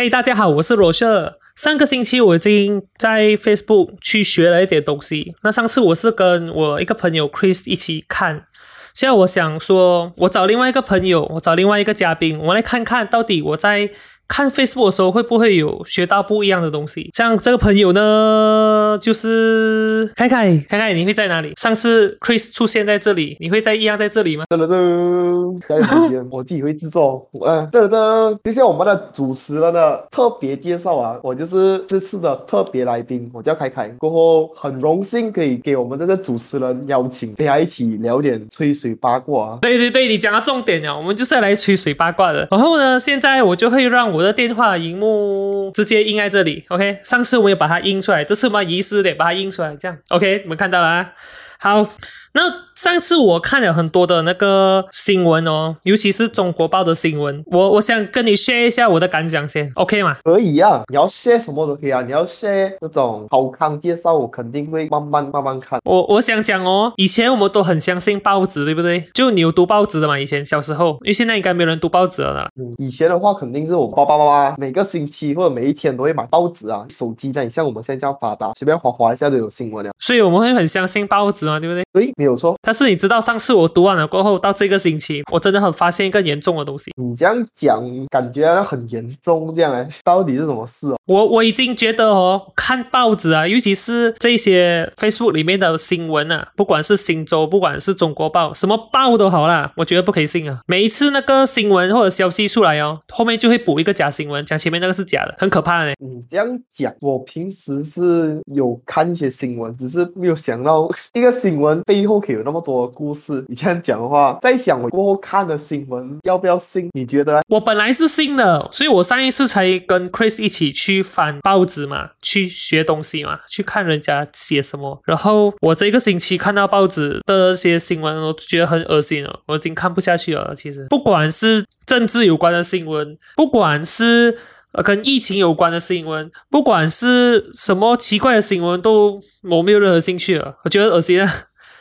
嘿大家好，我是罗舍。上个星期我已经在 Facebook 去学了一点东西。那上次我是跟我一个朋友 Chris 一起看，现在我想说，我找另外一个朋友，我找另外一个嘉宾，我来看看到底我在。看 Facebook 的时候会不会有学到不一样的东西？像这个朋友呢，就是凯凯，凯凯，你会在哪里？上次 Chris 出现在这里，你会在一样在这里吗？噔噔噔，下一时间我自己会制作。嗯，噔噔噔，谢谢我们的主持人的特别介绍啊，我就是这次的特别来宾，我叫凯凯。过后很荣幸可以给我们这个主持人邀请，大家一起聊点吹水八卦。对对对，你讲到重点了，我们就是要来吹水八卦的。然后呢，现在我就会让我。我的电话荧幕直接印在这里，OK。上次我们有把它印出来，这次我们遗失的把它印出来，这样 OK。你们看到了啊？好。那上次我看了很多的那个新闻哦，尤其是中国报的新闻，我我想跟你 share 一下我的感想先，OK 吗？可以啊，你要 share 什么都可以啊，你要 share 那种好康介绍，我肯定会慢慢慢慢看。我我想讲哦，以前我们都很相信报纸，对不对？就你有读报纸的嘛？以前小时候，因为现在应该没有人读报纸了。嗯，以前的话肯定是我爸爸妈妈每个星期或者每一天都会买报纸啊，手机那像我们现在这样发达，随便划划一下都有新闻了。所以我们会很相信报纸嘛，对不对？对，没有错。但是你知道，上次我读完了过后，到这个星期，我真的很发现一个严重的东西。你这样讲，感觉很严重，这样哎，到底是什么事哦？我我已经觉得哦，看报纸啊，尤其是这些 Facebook 里面的新闻啊，不管是新洲，不管是中国报，什么报都好啦，我觉得不可以信啊。每一次那个新闻或者消息出来哦，后面就会补一个假新闻，讲前面那个是假的，很可怕的。你这样讲，我平时是有看一些新闻，只是没有想到 一个新闻背后可以有那么多故事。你这样讲的话，在想我过后看的新闻要不要信？你觉得？我本来是信的，所以我上一次才跟 Chris 一起去翻报纸嘛，去学东西嘛，去看人家写什么。然后我这个星期看到报纸的那些新闻，我觉得很恶心了，我已经看不下去了。其实，不管是政治有关的新闻，不管是跟疫情有关的新闻，不管是什么奇怪的新闻，都我没有任何兴趣了，我觉得恶心啊。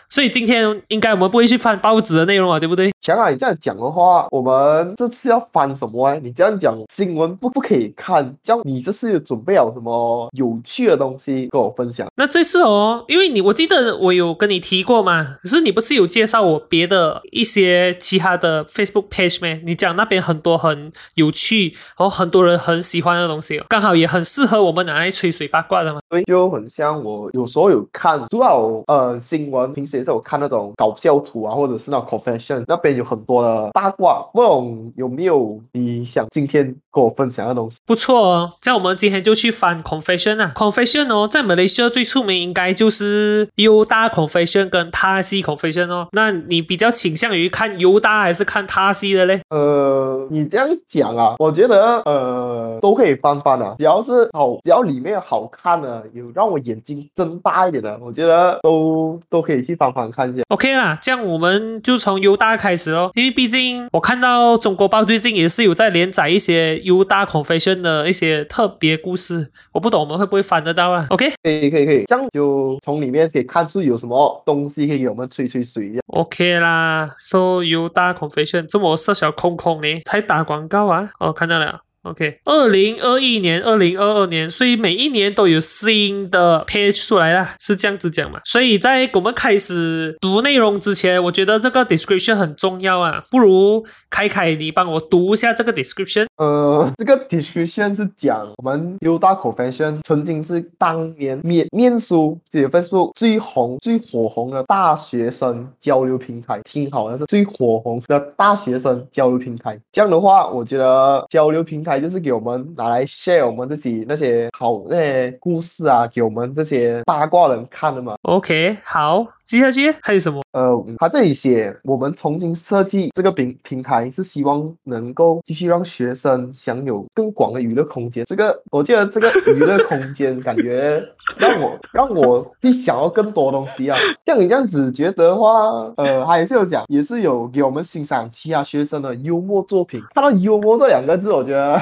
所以今天应该我们不会去翻报纸的内容啊，对不对？强啊，你这样讲的话，我们这次要翻什么哎？你这样讲新闻不不可以看，叫你这次有准备有什么有趣的东西跟我分享？那这次哦，因为你我记得我有跟你提过嘛，可是你不是有介绍我别的一些其他的 Facebook page 吗？你讲那边很多很有趣，然后很多人很喜欢的东西，刚好也很适合我们拿来吹水八卦的嘛。对，就很像我有时候有看，主要呃新闻，平时也是有看那种搞笑图啊，或者是那 confession 那边有很多的八卦，不懂有没有你想今天跟我分享的东西？不错哦，这样我们今天就去翻 confession 啊，confession 哦，在马来西亚最出名应该就是优大 confession 跟他西 confession 哦。那你比较倾向于看优大还是看他西的嘞？呃，你这样讲啊，我觉得呃都可以翻翻的，只要是好，只要里面好看的。有让我眼睛睁大一点的，我觉得都都可以去翻翻看一下。OK 啦，这样我们就从 U 大开始哦，因为毕竟我看到中国报最近也是有在连载一些 U 大 confession 的一些特别故事，我不懂我们会不会翻得到啊？OK，可以可以可以，这样就从里面可以看出有什么东西可以给我们吹吹水。OK 啦，So 优大 confession 这么设小空空呢？才打广告啊？哦，看到了。OK，二零二一年、二零二二年，所以每一年都有新的 page 出来了，是这样子讲嘛？所以在我们开始读内容之前，我觉得这个 description 很重要啊，不如凯凯你帮我读一下这个 description。呃，这个 description 是讲我们 Uda Confession 曾经是当年面面书写 Facebook 最红、最火红的大学生交流平台，听好了，是最火红的大学生交流平台。这样的话，我觉得交流平台。就是给我们拿来 share 我们这些那些好那些故事啊，给我们这些八卦人看的嘛。OK，好，接下去还有什么？呃，他这里写，我们重新设计这个平平台，是希望能够继续让学生享有更广的娱乐空间。这个，我觉得这个娱乐空间感觉 让我让我会想要更多东西啊。像你这样子觉得的话，呃，他也是有讲，也是有给我们欣赏其他学生的幽默作品。看到幽默这两个字，我觉得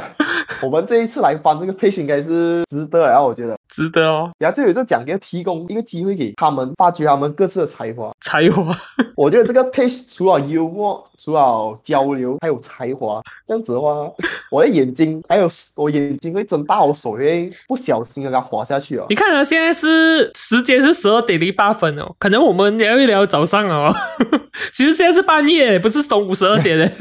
我们这一次来翻这个配型应该是值得啊，我觉得。值得哦，然后最后就讲要提供一个机会给他们发掘他们各自的才华。才华。我觉得这个 page 除了幽默，除了交流，还有才华。这样子的话，我的眼睛还有我眼睛会睁大，我手会不小心的给它滑下去哦。你看啊，现在是时间是十二点零八分哦，可能我们聊一聊早上哦。其实现在是半夜，不是中午十二点嘞。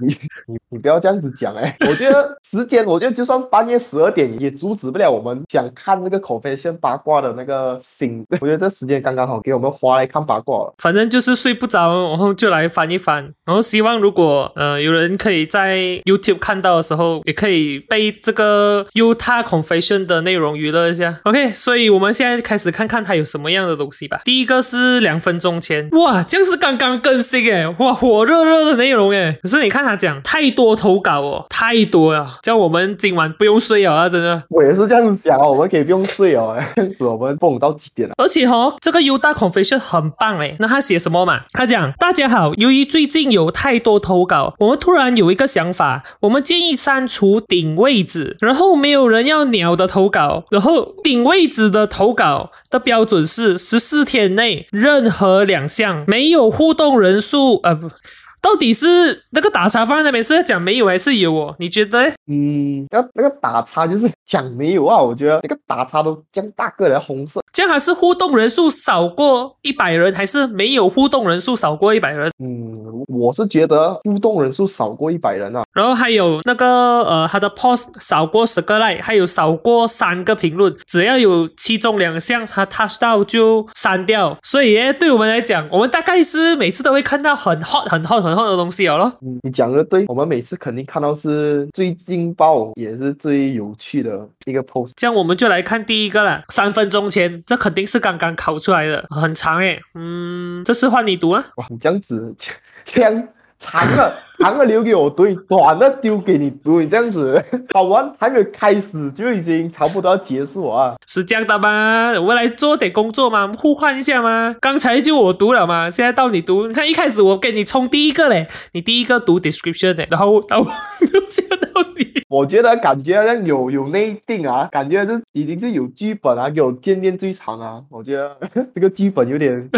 你你你不要这样子讲哎！我觉得时间，我觉得就算半夜十二点，也阻止不了我们想看这个口飞线八卦的那个心。我觉得这时间刚刚好给我们花来看八卦了。反正就是睡不着，然后就来翻一翻。然后希望如果呃有人可以在 YouTube 看到的时候，也可以被这个 Utah Confession 的内容娱乐一下。OK，所以我们现在开始看看它有什么样的东西吧。第一个是两分钟前，哇，这样是刚刚更新诶，哇，火热热的内容诶。可是你看他讲太多投稿哦，太多了，叫我们今晚不用睡啊，真的。我也是这样想哦，我我们可以不用睡哦，这样子我们蹦到几点了？而且哈，这个 Utah Confession 很棒诶。那他写什么嘛？他讲大家好，由于最近有太多投稿，我们突然有一个想法，我们建议删除顶位置，然后没有人要鸟的投稿，然后顶位置的投稿的标准是十四天内任何两项没有互动人数，呃不。到底是那个打叉放在那边是要讲没有还是有哦？你觉得？嗯，那那个打叉就是讲没有啊？我觉得那个打叉都这样大个的红色，这样还是互动人数少过一百人，还是没有互动人数少过一百人？嗯，我是觉得互动人数少过一百人啊。然后还有那个呃，他的 post 少过十个 like，还有少过三个评论，只要有其中两项他 touch 到就删掉。所以对我们来讲，我们大概是每次都会看到很 hot 很 hot 很 hot 的东西哦了。嗯，你讲的对，我们每次肯定看到是最劲爆也是最有趣的一个 post。这样我们就来看第一个了，三分钟前，这肯定是刚刚考出来的，很长诶。嗯，这次换你读啊。哇，你这样子，这样长了。长的留给我读，短的丢给你读，你这样子 好玩还没有开始就已经差不多要结束啊？是这样的吗？我们来做点工作嘛，互换一下吗？刚才就我读了嘛，现在到你读。你看一开始我给你冲第一个嘞，你第一个读 description 嘞，然后 然后现在到你。我觉得感觉好像有有内定啊，感觉是已经是有剧本啊，给我见见最长啊。我觉得 这个剧本有点，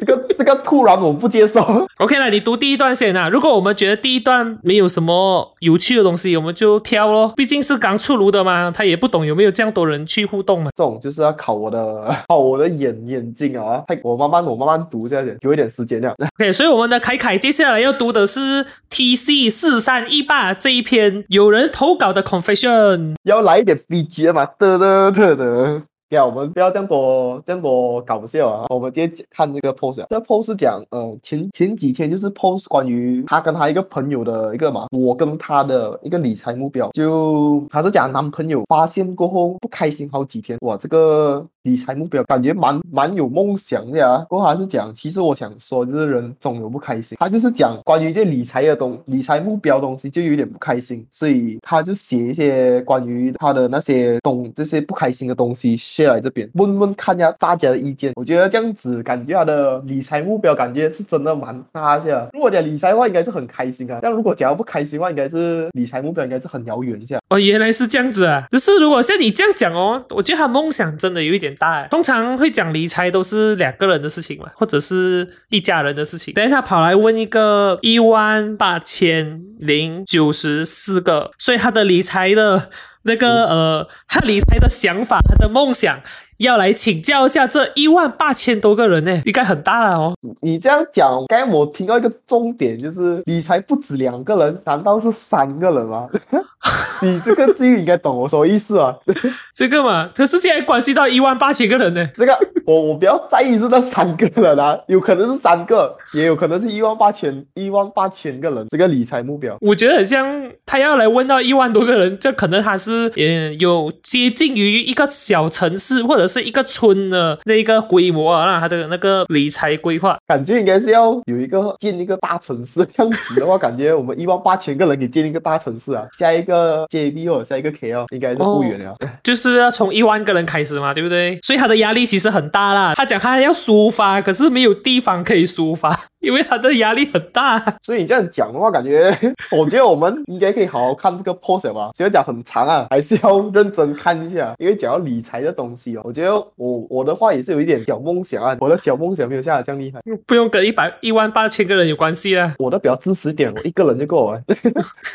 这个这个突然我不接受。OK 了，你读第一段先啊。如果我们觉得第一段没有什么有趣的东西，我们就挑咯。毕竟是刚出炉的嘛，他也不懂有没有这样多人去互动嘛。这种就是要考我的考我的眼眼睛啊！我慢慢我慢慢读这样子，有一点时间这样。OK，所以我们的凯凯接下来要读的是 TC 四三一八这一篇有人投稿的 confession，要来一点 BGM 嘛？得得得得。呀，我们不要这样多这样多搞笑啊！我们直接看这个 post，这 post 讲，嗯，前前几天就是 post 关于他跟他一个朋友的一个嘛，我跟他的一个理财目标，就他是讲男朋友发现过后不开心好几天，哇，这个。理财目标感觉蛮蛮有梦想的呀，不过还是讲，其实我想说，就是人总有不开心。他就是讲关于这理财的东，理财目标东西就有点不开心，所以他就写一些关于他的那些东这些不开心的东西写来这边，问问看一下大家的意见。我觉得这样子感觉他的理财目标感觉是真的蛮大下。如果讲理财的话，应该是很开心啊。但如果假如不开心的话，应该是理财目标应该是很遥远一下。哦，原来是这样子啊！只是如果像你这样讲哦，我觉得他梦想真的有一点。大通常会讲理财都是两个人的事情嘛，或者是一家人的事情。等一下跑来问一个一万八千零九十四个，所以他的理财的那个呃，他理财的想法，他的梦想。要来请教一下这一万八千多个人呢，应该很大了哦。你这样讲，刚才我听到一个重点，就是理财不止两个人，难道是三个人吗？你这个句应该懂我什么意思啊？这个嘛，可是现在关系到一万八千个人呢。这个我我比较在意是那三个人啊，有可能是三个，也有可能是一万八千一万八千个人这个理财目标。我觉得很像他要来问到一万多个人，这可能他是嗯有接近于一个小城市或者。是一个村的那一个规模啊，那他的那个理财规划，感觉应该是要有一个建一个大城市这样子的话，感觉我们一万八千个人给建一个大城市啊，下一个 JB 或者下一个 KL 应该是不远了，就是要从一万个人开始嘛，对不对？所以他的压力其实很大啦。他讲他要抒发，可是没有地方可以抒发。因为他的压力很大。所以你这样讲的话，感觉我觉得我们应该可以好好看这个 post 吧。虽然讲很长啊，还是要认真看一下，因为讲到理财的东西哦，我觉觉得我我的话也是有一点小梦想啊。我的小梦想没有像他这样厉害，不用跟一百一万八千个人有关系啊。我的比较自私点，我一个人就够了，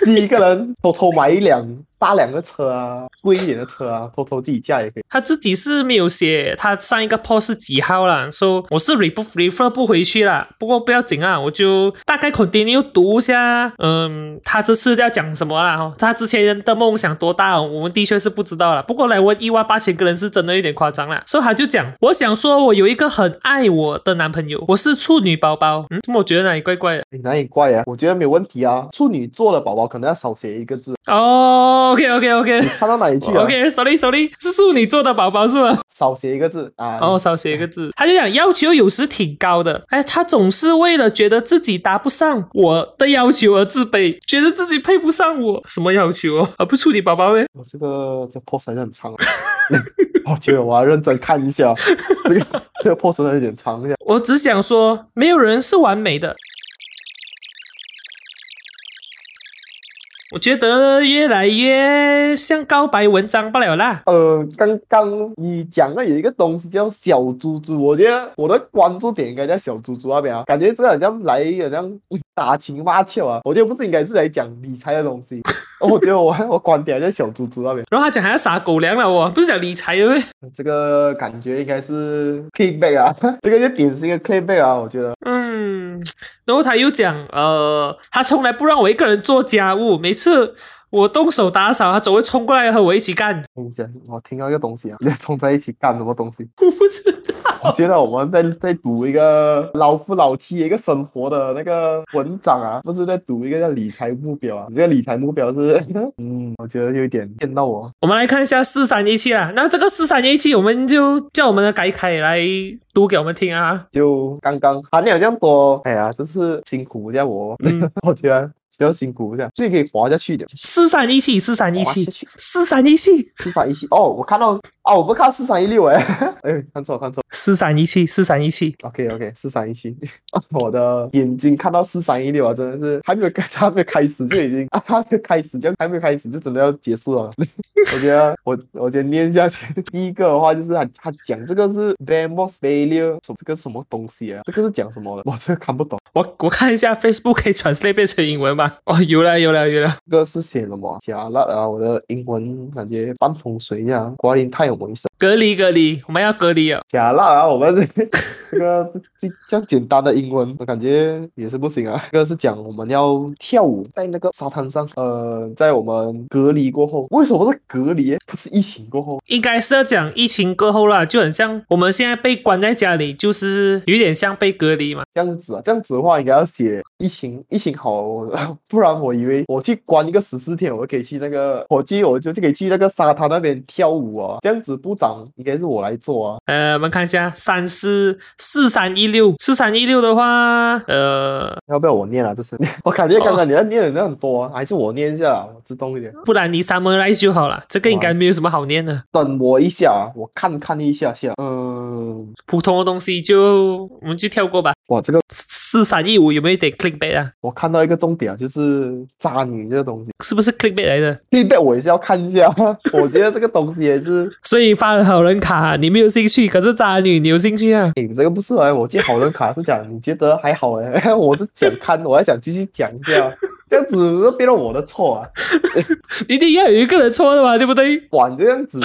第一个人偷偷买一辆大辆的车啊，贵一点的车啊，偷偷自己驾也可以。他自己是没有写他上一个 post 是几号啦，说我是 refer refer 不回去啦。不过不要紧啊，我就大概 continue 读一下，嗯，他这次要讲什么啦？哈，他之前的梦想多大？我们的确是不知道了。不过来问一万八千个人是真的有点夸张啦。所以他就讲，我想说我有一个很爱我的男朋友，我是处女宝宝。嗯，怎么我觉得哪里怪怪的？你哪里怪啊？我觉得没有问题啊。处女座的宝宝可能要少写一个字。哦，OK OK OK，差到哪里去啊？OK，sorry sorry，是处女座的宝宝是吗？少写一个字啊。哦，少写一个字。他就讲要求有时挺高的，哎，他总是为了觉得自己达不上我的要求而自卑，觉得自己配不上我。什么要求哦？啊，不处理宝宝呗？我这个这 post 还是很长啊。我觉得我要认真看一下这个这个的有点长一下。我只想说，没有人是完美的。我觉得越来越像告白文章不了啦。呃，刚刚你讲的有一个东西叫小猪猪，我觉得我的关注点应该在小猪猪那边啊，感觉这个好像来好像打情骂俏啊，我觉得不是应该是来讲理财的东西，我觉得我我观点在小猪猪那边，然后他讲还要撒狗粮了哦，不是讲理财的咩？这个感觉应该是 clickbait 啊，这个就典型的 clickbait 啊，我觉得。嗯，然后他又讲，呃，他从来不让我一个人做家务，每次我动手打扫，他总会冲过来和我一起干。你讲，我听到一个东西啊，你 冲在一起干什么东西？我不知道，我觉得我们在在读一个老夫老妻一个生活的那个文章啊，不是在读一个叫理财目标啊。你这个理财目标是，嗯，我觉得有一点骗到我。我们来看一下四三一七啊。那这个四三一七，我们就叫我们的改凯来读给我们听啊。就刚刚含量这样多，哎呀，真是辛苦一下我，嗯 我觉得需要辛苦这样，所以可以滑下去的。四三一七，四三一七四三一七，四三一七哦，我看到啊，我不看四三一六哎，哎，看错看错四三一七，四三一七。，OK OK，四三一七，我的眼睛看到四三一六啊，真的是还没有开，还没有开始就已经啊，还没有开始就还没有开始就真的要结束了。我觉得我我先念一下先，第一个的话就是他他讲这个是 Vamos failure，这个什么东西啊？这个是讲什么的？我这个看不懂。我我看一下 Facebook 可以 translate 变成英文吗？哦，有了有了有了。这个是写什么？加辣啊！我的英文感觉半桶水一样，瓜林太有文声。隔离隔离，我们要隔离哦。假辣啊！我们 这个这个这这样简单的英文，我感觉也是不行啊。这个是讲我们要跳舞在那个沙滩上，呃，在我们隔离过后，为什么是隔离？不是疫情过后？应该是要讲疫情过后啦，就很像我们现在被关在家里，就是有点像被隔离嘛。这样子啊，这样子的话应该要写疫情，疫情好，不然我以为我去关一个十四天，我可以去那个，我去我就就可以去那个沙滩那边跳舞啊。这样子不长应该是我来做啊。呃，我们看一下三四四三一六，四三一六的话，呃，要不要我念啊？这是 我感觉刚刚你要念的那很多、啊，还是我念一下啊，我自动一点。不然你 summarize 就好了。这个应该没有什么好念的，等我一下啊，我看看一下下。嗯，普通的东西就我们就跳过吧。哇，这个四三一五有没有一点 clickbait 啊？我看到一个重点啊，就是渣女这个东西。是不是 clickbait 来的？？clickbait 我也是要看一下，我觉得这个东西也是，所以发了好人卡，你没有兴趣，可是渣女你有兴趣啊？哎，这个不是哎，我借好人卡是讲你觉得还好哎，我是想看，我还想继续讲一下，这样子就变成我的错啊，一定要有一个人错的嘛，对不对？管这样子，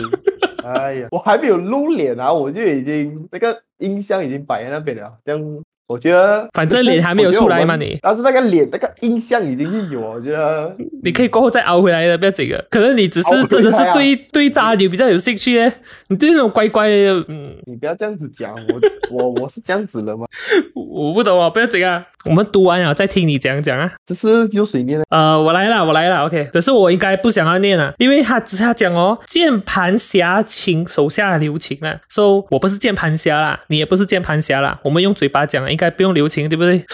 哎呀，我还没有露脸啊，我就已经那个音箱已经摆在那边了，这样我觉得，反正脸还没有出来嘛你但是那个脸那个印象已经是有，我觉得你可以过后再熬回来的，不要这个。可能你只是真的是对对渣女比较有兴趣耶，你对那种乖乖的，嗯，你不要这样子讲，我我我是这样子的吗？我不懂啊，不要这样。我们读完了再听你讲讲啊。这是有水念的，呃，我来了，我来了，OK。可是我应该不想要念了，因为他只他讲哦，键盘侠请手下留情啊。说、我不是键盘侠啦，你也不是键盘侠啦，我们用嘴巴讲，应该不用留情，对不对？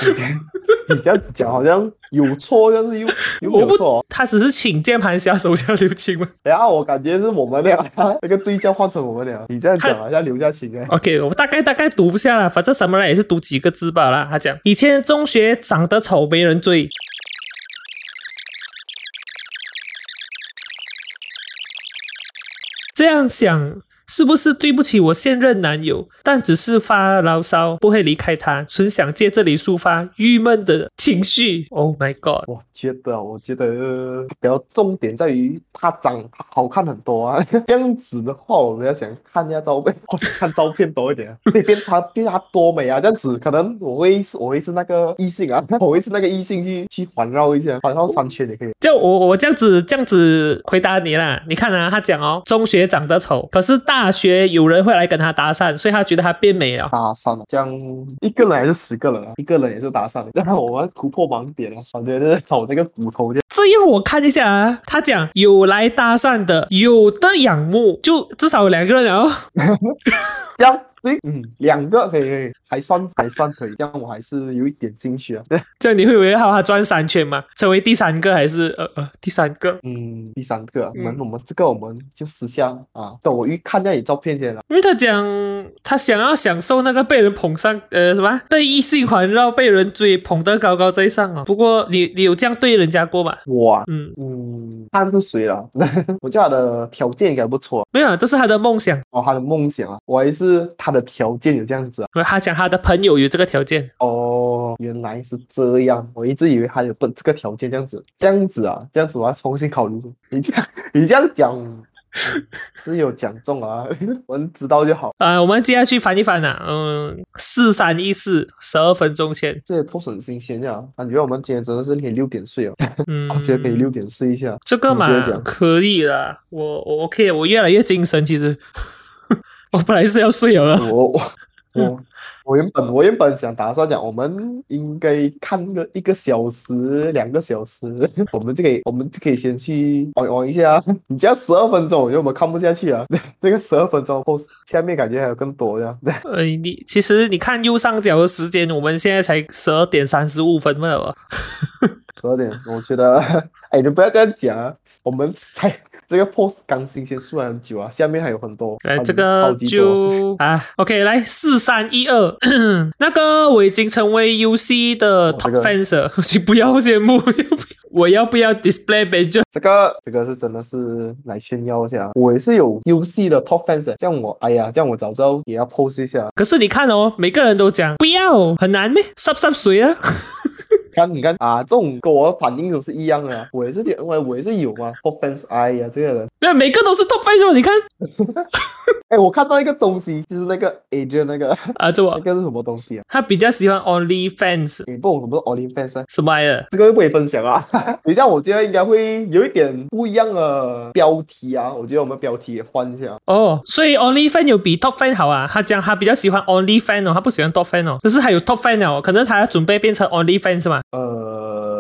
你这样子讲好像有错，但是又又 没错哦。，他只是请键盘侠手下留情嘛。然后我感觉是我们俩那个对象换成我们俩，你这样讲好像留下情哎。OK，我大概大概读不下了，反正什么人也是读几个字罢了。他讲以前中学长得丑没人追，这样想是不是对不起我现任男友？但只是发牢骚，不会离开他，纯想借这里抒发郁闷的情绪。Oh my god！我觉得，我觉得比较重点在于他长好看很多啊。这样子的话，我比较想看一下照片，我 想看照片多一点啊。那边他对他多美啊！这样子可能我会是我会是那个异性啊，我会是那个异性去去环绕一下，环绕三圈也可以。就我我这样子这样子回答你啦，你看啊，他讲哦，中学长得丑，可是大学有人会来跟他搭讪，所以他觉得他变美了。搭讪了，这样一个人还是十个人啊？一个人也是搭讪，让我们突破盲点了！我觉得找这个骨头就这样我看一下啊，他讲有来搭讪的，有的仰慕，就至少有两个人了哦。这样。对，嗯，两个可以，可以，还算还算可以，这样我还是有一点兴趣啊。对，这样你会围绕他他转三圈吗？成为第三个还是呃呃第三个？嗯，第三个啊，我们嗯我们这个我们就私下啊，等我一看一下你照片先了。因为他讲他想要享受那个被人捧上，呃什么被异性环绕、被人追捧得高高在上哦。不过你你有这样对人家过吗？我啊，嗯，嗯，看是谁了？我觉得他的条件应该不错没有啊，这是他的梦想。哦，他的梦想啊，我还是他的条件有这样子啊。他讲他的朋友有这个条件，哦，原来是这样，我一直以为他有本这个条件这样子，这样子啊，这样子我要重新考虑。你这样你这样讲，嗯是有讲中啊，我们知道就好。啊、我们接下去翻一翻呐、嗯，四三一四，十二分钟前，这也不是很新鲜呀，感觉我们今天真的是可以六点睡哦，嗯，我觉得可以六点睡一下。这个嘛可以啦，我我 OK，我越来越精神，其实我本来是要睡了，我我我我原本我原本想打算讲，我们应该看个一个小时、两个小时，我们就可以我们就可以先去玩玩一下。你这样十二分钟，我觉得我们看不下去啊。这个十二分钟后，下面感觉还有更多这样。呃，你其实你看右上角的时间，我们现在才十二点三十五分了吧？十二点，我觉得，哎，你不要这样讲啊，我们才这个 post 刚新鲜出来很久啊，下面还有很多，来，很这个。就 啊，OK，来四三一二，那个我已经成为 UC 的 top 个 fans 了，请不要羡慕，我要不要 display badge？这个这个是真的是来炫耀一下，我也是有 UC 的 top fans，这样我哎呀，这样我早知道也要 post 一下。可是你看哦，每个人都讲不要，很难咩？濕濕水啊！看，你看啊，这种跟我的反应都是一样的啊。我也是觉得，我我也是有嘛，top fans。哎呀，这个人，对，每个都是 top fans 哦。你看 哎，我看到一个东西，就是那个 Adrian 那个啊，这我 那个是什么东西啊？他比较喜欢 Only Fans 你不懂什么是 Only fans 啊？什么来的？这个会不会分享啊？你这样我觉得应该会有一点不一样的标题啊。我觉得我们标题也换一下。哦，所以 Only Fan 有比 Top Fan 好啊。他讲他比较喜欢 Only Fan 哦，他不喜欢 Top Fan 哦。可是他有 Top Fan 哦，可能他要准备变成 Only Fan 是吗？呃，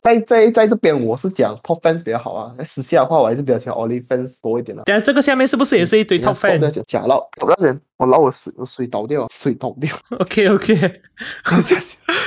在在在这边我是讲 top fans 比较好啊，私下的话我还是比较喜欢 only fans 多一点的、啊。等下这个下面是不是也是一堆 Top 不要 Fan？OK 讲假捞，我告诉你，我拿我水我水倒掉，水倒掉。OK，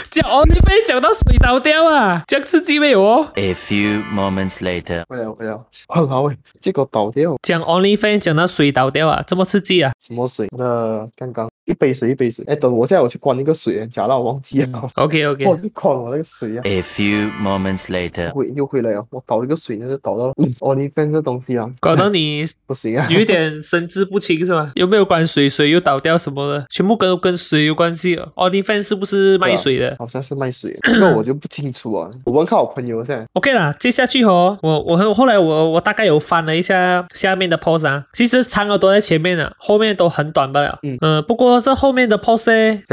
讲 Only Fan 讲到水倒掉啊，这样刺激没有哦？A few moments later. 不了不了，很好诶，结果倒掉，讲 Only Fan 讲到水倒掉啊，这么刺激啊？什么水？那刚刚一杯水一杯水，哎，等我现在我去关那个水，假到我忘记了，OK OK，我去关我那个水啊。A few moments later. 回又回来了，我倒一个水，那就倒到 only fans 这东西啊，搞到你不行啊。有一点神志不清是吗？有没有关水？水又倒掉什么的，全部跟跟水有关系哦。Only Fan 是不是卖水的？好像是卖水，这个我就不清楚啊。我问看我朋友噻，OK 啦，接下去哦，我我我后来我我大概有翻了一下下面的 post 啊，其实长的都在前面了，后面都很短不了。嗯呃，不过这后面的 post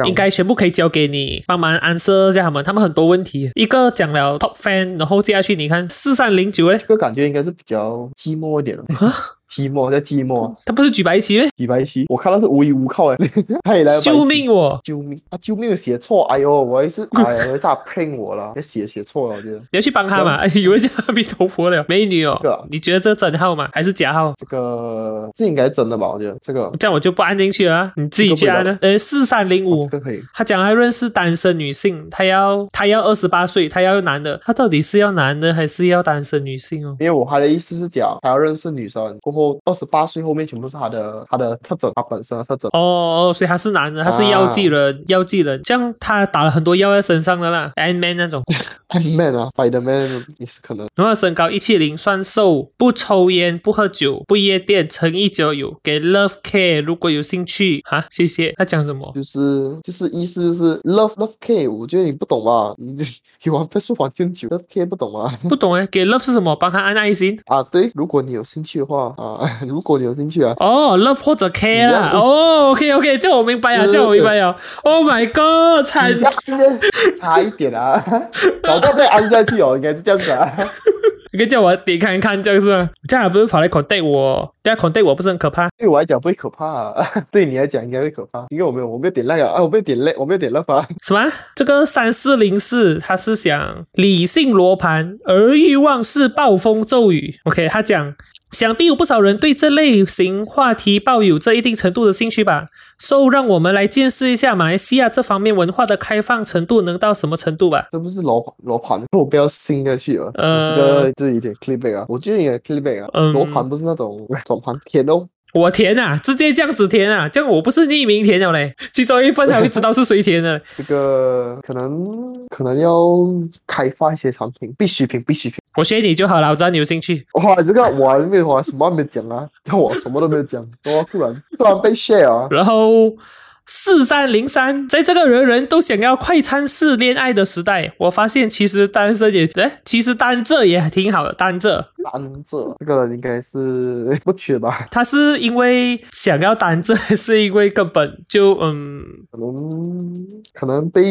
应该全部可以交给你帮忙 answer 一下他们，他们很多问题，一个讲了 top fan，然后接下去你看四三零九嘞，这个感觉应该是比较寂寞一点的。啊寂寞在寂寞，他不是举白旗咩？举白旗，我看到是无依无靠哎，他也来救命我！救命啊！救命！写错，哎呦，我还是 哎呀，我还是他骗我了，写写错了，我觉得你要去帮他嘛？以为叫阿弥陀佛了，美女哦。你觉得这真号吗？还是假号？这个这应该是真的吧？我觉得这个这样我就不按进去了啊，你自己去按呢。呃，四三零五这，个可以，他讲他认识单身女性，他要他要二十八岁，他要男的，他到底是要男的还是要单身女性哦？因为我他的意思是讲，他要认识女生，过后二十八岁后面全部是他的他的特征，他本身的特征。哦哦，所以他是男的，他是药剂人，药剂人，这样他打了很多药在身上的啦，Ant Man 那种。Iron Man 啊，Spider Man 也是可能。然后身高一七零，算瘦，不抽烟，不喝酒，不夜店，诚意交友，给 Love Care，如果有兴趣啊，谢谢。他讲什么？就是就是意思是 love love K，我觉得你不懂吧？你 你玩 Facebook 玩更久，love K 不懂吗？不懂哎，给 Love 是什么？帮他按爱心。啊，对，如果你有兴趣的话啊，如果你有兴趣啊，哦，Love 或者 Care 啦。哦，OK OK，这我明白了，是这我明白了。Oh my God，差一点差一点啊，脑袋被按下去哦，应该是这样子啊。你可以叫我点看看，这样是吗？这样还不是跑来 contact 我？这样 contact 我不是很可怕？对我来讲不会可怕、啊，对你来讲应该会可怕，因为我没有我没有点那个啊，我没有点累，我没有点那法。什么？这个三四零四，他是想理性罗盘，而欲望是暴风骤雨。OK，他讲，想必有不少人对这类型话题抱有这一定程度的兴趣吧。so 让我们来见识一下马来西亚这方面文化的开放程度能到什么程度吧。这不是罗罗盘，我不要信下去了。呃这个这有点 clickbait 啊，我觉得有点 clickbait 啊。嗯罗盘不是那种 转盘填哦，我填啊，直接这样子填啊，这样我不是匿名填了嘞，其中一份还会知道是谁填的。这个可能可能要开发一些产品，必需品必需品。我学你就好了，我知道你有兴趣。哇，这个我还没有，什么都没有讲啊，叫我什么都没有讲，哇，突然突然被 share 啊。然后四三零三，在这个人人都想要快餐式恋爱的时代，我发现其实单身也，哎，其实单着也挺好的。单着，单着这个人应该是 不缺吧？他是因为想要单着，还是因为根本就嗯，可能可能被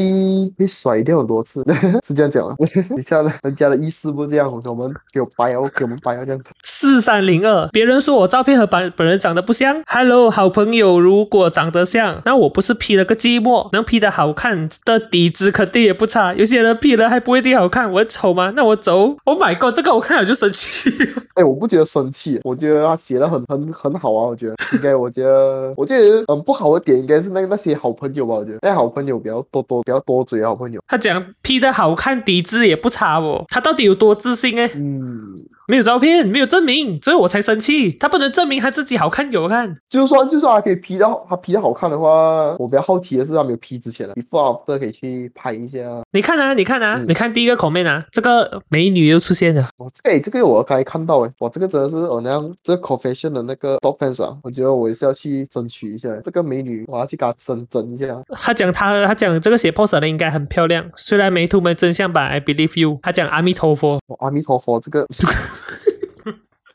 被甩掉很多次，是这样讲吗？你家的人家的意思不是这样，我们给我掰哦，给我们掰哦这样子。四三零二，别人说我照片和本本人长得不像。Hello，好朋友，如果长得像，那我不是 P 了个寂寞，能 P 的好看的底子肯定也不差。有些人 P 了还不一定好看，我丑吗？那我走。Oh my god，这个我看了就生气。哎，我不觉得生气，我觉得他写的很很很好啊，我觉得应该，我觉得我觉得嗯不好的点应该是那那些好朋友吧，我觉得那好朋友比较多多比较多嘴的好朋友，他讲 P 的好看，底子也不差哦。他到底有多自信哎？嗯，没有照片，没有证明，所以我才生气。他不能证明他自己好看给我看。就算就算他可以 P 到他 P 的好看的话，我比较好奇的是他没有 P 之前的 before after 可以去拍一下。你看啊，你看啊，嗯你看第一个口面啊，这个美女又出现了。哦，这个诶这个我刚才看到诶，哇，这个真的是我那样这个 confession 的那个 top fans 啊，我觉得我也是要去争取一下这个美女，我要去给她争争一下。他讲他他讲这个写 pose 的应该很漂亮，虽然没图没真相版，I believe you。他讲阿弥陀佛，哦阿弥陀佛，这个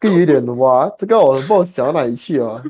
这个有点哇，这个我不知道想到哪里去啊，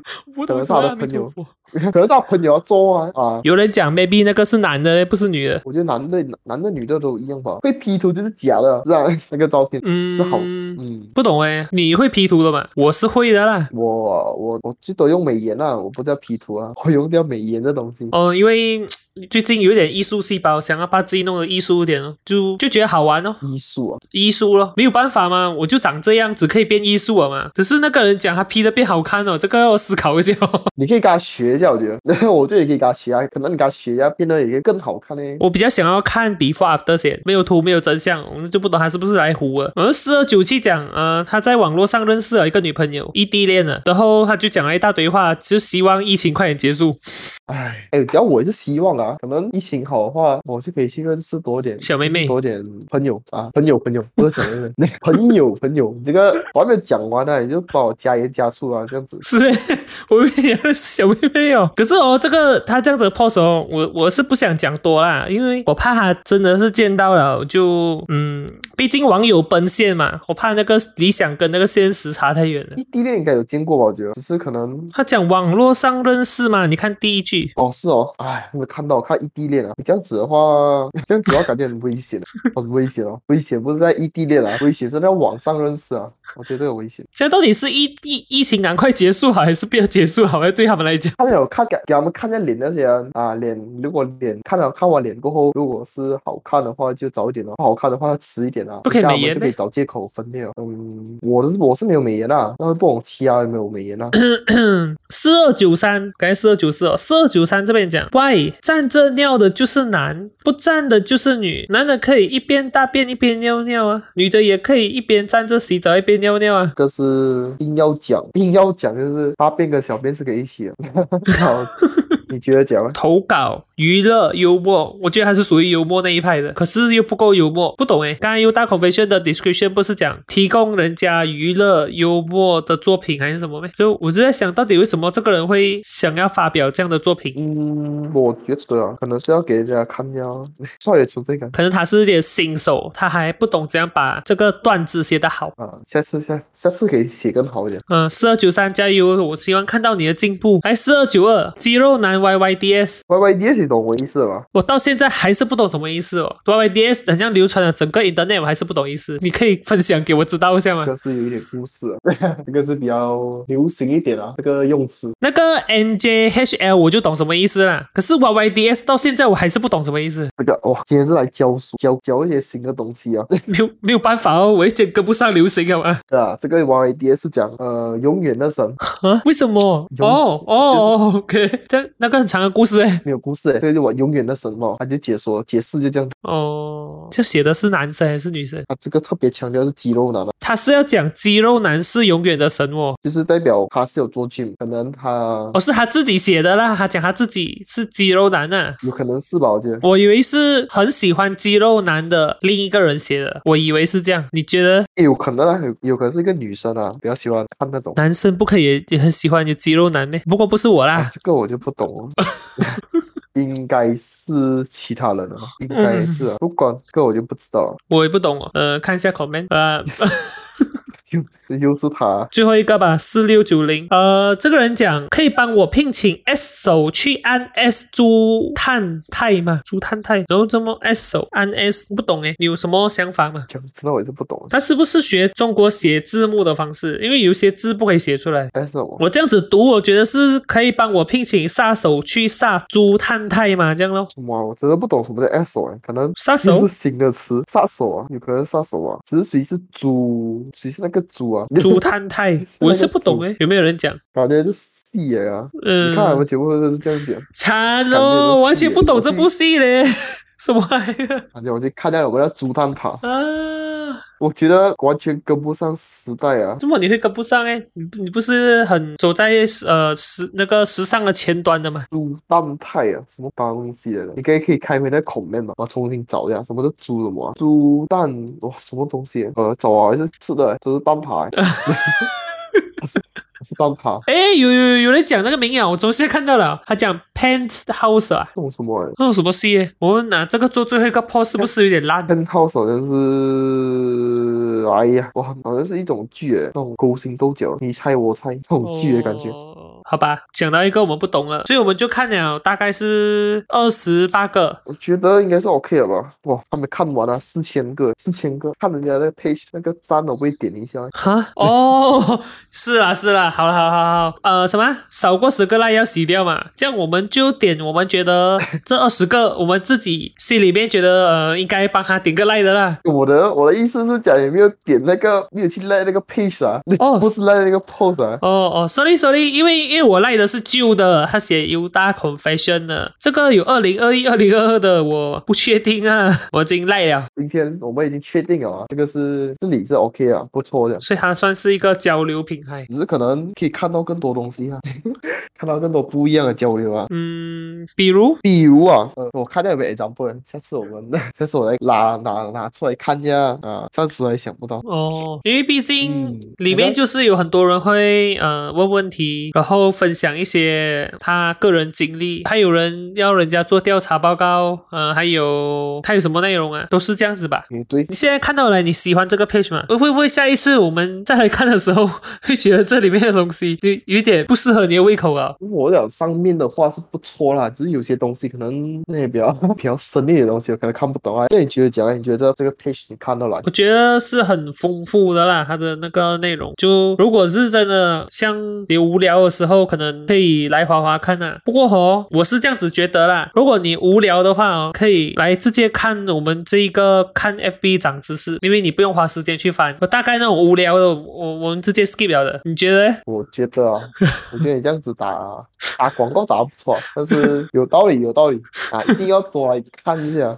可能是他的朋友。可能是他朋友要做啊啊。有人讲 maybe 那个是男的，不是女的。我觉得男的男的女的都一样吧，会 P 图就是假的，是啊？那个照片，嗯，是好，嗯，不懂哎，你会 P 图的吗？我是会的啦。我我我最多用美颜啊，我不叫 P 图啊，我用掉美颜的东西。哦，因为最近有点艺术细胞，想要把自己弄得艺术一点哦，就就觉得好玩哦，艺术啊，艺术咯，没有办法嘛，我就长这样只可以变艺术了嘛。只是那个人讲他 P 的变好看哦，这个要思考一下、哦。你可以跟他学一下，我觉得，我觉得也可以跟他学啊，可能你跟他学一下，变得也更好看呢。我比较想要看 before after 先，没有图没有真相，我们就不懂他是不是来胡了。而四二九七讲，呃，他在网络上认识了一个女朋友，异地恋了，然后他就讲了一大堆话，就希望疫情快点结束。唉，哎，只要我也是希望啊，可能疫情好的话，我就可以去认识多点小妹妹多点朋友啊，朋友朋友，不是小妹妹，那朋友朋友，这个我还没有讲完呢，你就帮我加盐加醋啊，这样子。是欸，我以为你要是小妹妹哦。可是哦，这个他这样的 pose 哦，我我是不想讲多啦，因为我怕他真的是见到了就嗯，毕竟网友奔现嘛，我怕那个理想跟那个现实差太远了。异地恋应该有见过吧？我觉得，只是可能他讲网络上认识嘛，你看第一句，哦是哦，哎，我看到我看异地恋啊，你 这样子的话，这样子的话感觉很危险，很危险哦，危险不是在异地恋啊，危险是在网上认识啊。我觉得这个危险。现在到底是疫疫疫情赶快结束好，还是不要结束好？对他们来讲，他有看给给他们看见脸那些人啊，脸如果脸看了看完脸过后，如果是好看的话就早一点了，不好看的话要迟一点啊，不可以美颜就可以找借口分裂了。嗯，我的是我是没有美颜啊，那不懂其他有没有美颜啊？四二九三，刚才四二九四哦，四二九三这边讲，喂，站着尿的就是男，不站的就是女。男的可以一边大便一边尿尿啊，女的也可以一边站着洗澡一边尿尿啊。这个是硬要讲，硬要讲就是大便跟小便是可以一起的。好，你觉得讲吗？投稿娱乐幽默，我觉得还是属于幽默那一派的，可是又不够幽默，不懂哎。刚刚 U 大 Confession 的 description 不是讲提供人家娱乐幽默的作品还是什么咩？就我就在想到底为什么这个人会想要发表这样的作品？嗯，我觉得啊，可能是要给人家看呀，少点存在感可能他是有点新手，他还不懂怎样把这个段子写得好。啊。下次下下次可以写更好一点。嗯，四二九三加油！我希望看到你的进步。哎，四二九二肌肉男 YYDS，Y Y D S 你懂我意思吗？我到现在还是不懂什么意思哦。YYDS 好像流传了整个 internet，我还是不懂意思。你可以分享给我知道一下吗这？个是有一点故事啊，这个是比较流行一点啊，这个用词。那个 NJHL 我就懂什么意思了，可是 YYDS 到现在我还是不懂什么意思。这个哇，今天是来教书，教教一些新的东西啊。没有没有办法哦，我一点跟不上流行好吗？对啊，这个 Y D S 是讲呃永远的神，啊？为什么？有哦哦哦，OK，这那个很长的故事哎。没有故事哎，这个就我永远的神哦，他就解说解释就这样。哦，就写的是男生还是女生？他这个特别强调是肌肉男啊，他是要讲肌肉男是永远的神哦。就是代表他是有做 gym，可能他哦，是他自己写的啦，他讲他自己是肌肉男啊。有可能是吧，我觉得。我以为是很喜欢肌肉男的另一个人写的，我以为是这样。你觉得有可能啊，有有可能是一个女生啊，比较喜欢看那种。男生不可以也也很喜欢有肌肉男咩？不过不是我啊啦，，这个我就不懂了。应该是其他人啊，应该是啊，不管这个我就不知道了。我也不懂哦。呃，看一下 comment，呃。又是他，最后一个吧，四六九零。呃，这个人讲可以帮我聘请 S 手去按 S 猪探太吗？猪探太，然后这么 S 手按 S 不懂诶，你有什么想法吗？讲知道我也是不懂。他是不是学中国写字幕的方式？因为有些字不可以写出来。S 手我我这样子读，我觉得是可以帮我聘请杀手去杀猪探太嘛，这样咯。什么啊我真的不懂什么叫 S 手哎，可能杀手是新的词，杀手啊，有可能是杀手啊，只是谁是猪，谁是那个猪啊？猪探太，我是不懂诶，有没有人讲？感觉是戏啊。嗯，你看我们节目都是这样讲，惨感觉哦，完全不懂这部戏嘞，什么玩意儿感觉我去看到我们的猪探跑，啊？我觉得完全跟不上时代啊。怎么你会跟不上哎？你不你不是很走在呃时那个时尚的前端的吗？猪蛋太啊，什么东西来的？你可以可以开回那孔面嘛，我重新找一下，什么是猪什么啊、猪蛋哇，什么东西？呃，找啊，还是吃的，这是蛋挞欸，是是蛋挞，哎，有有有有人讲那个名言，我昨天看到了，他讲 Penthouse 啊，那种什么欸？那种什么戏耶？我们拿这个做最后一个 pose 是不是有点烂？Penthouse 好像是，哎呀，哇，好像是一种剧诶，那种勾心斗角，你猜我猜，那种剧的感觉。哦好吧，讲到一个我们不懂了，所以我们就看了大概是二十八个。我觉得应该是 OK 了吧？哇，他们看完了四千个，四千个，看人家那个 page 那个赞，我会点一下。哈 哦，是啦是啦，好了好了好好，呃，什么少过十个赖要洗掉嘛？这样我们就点我们觉得 这二十个，我们自己心里面觉得呃应该帮他点个赖的啦。我的我的意思是讲，有没有点那个，没有去赖那个 page 啊，哦不是赖那个 post 啊。哦哦，sorry sorry，因为因为我赖的是旧的，他写 U 大 confession 的，这个有二零二一、二零二二的，我不确定啊，我已经赖了，今天我们已经确定了啊，这个是这里是 OK 啊，不错的。所以它算是一个交流平台。只是可能可以看到更多东西啊，看到更多不一样的交流啊。嗯，比如比如啊，呃，我看到有没有 example，下次我们 下次我来拿拿拿出来看一下啊，暂时还想不到。哦，因为毕竟嗯里面就是有很多人会呃问问题，然后分享一些他个人经历，还有人要人家做调查报告，呃，还有他有什么内容啊，都是这样子吧。也对，你现在看到了，你喜欢这个 page 吗？会不会下一次我们再来看的时候，会觉得这里面的东西有有点不适合你的胃口啊？我讲上面的话是不错啦，啊，只是有些东西可能那些比较比较深一点的东西，我可能看不懂啊。那你觉得讲啊？你觉得这这个 page 你看到了？我觉得是很丰富的啦，它的那个内容。就如果是真的像你无聊的时候，可能可以来滑滑看啊。不过哦，我是这样子觉得啦，如果你无聊的话哦，可以来直接看我们这一个看 FB 长知识，因为你不用花时间去翻。我大概那种无聊的，我我们直接 skip 了的。你觉得嘞？我觉得啊，我觉得你这样子打啊打广告打得不错，但是有道理有道理啊，一定要多来看一下。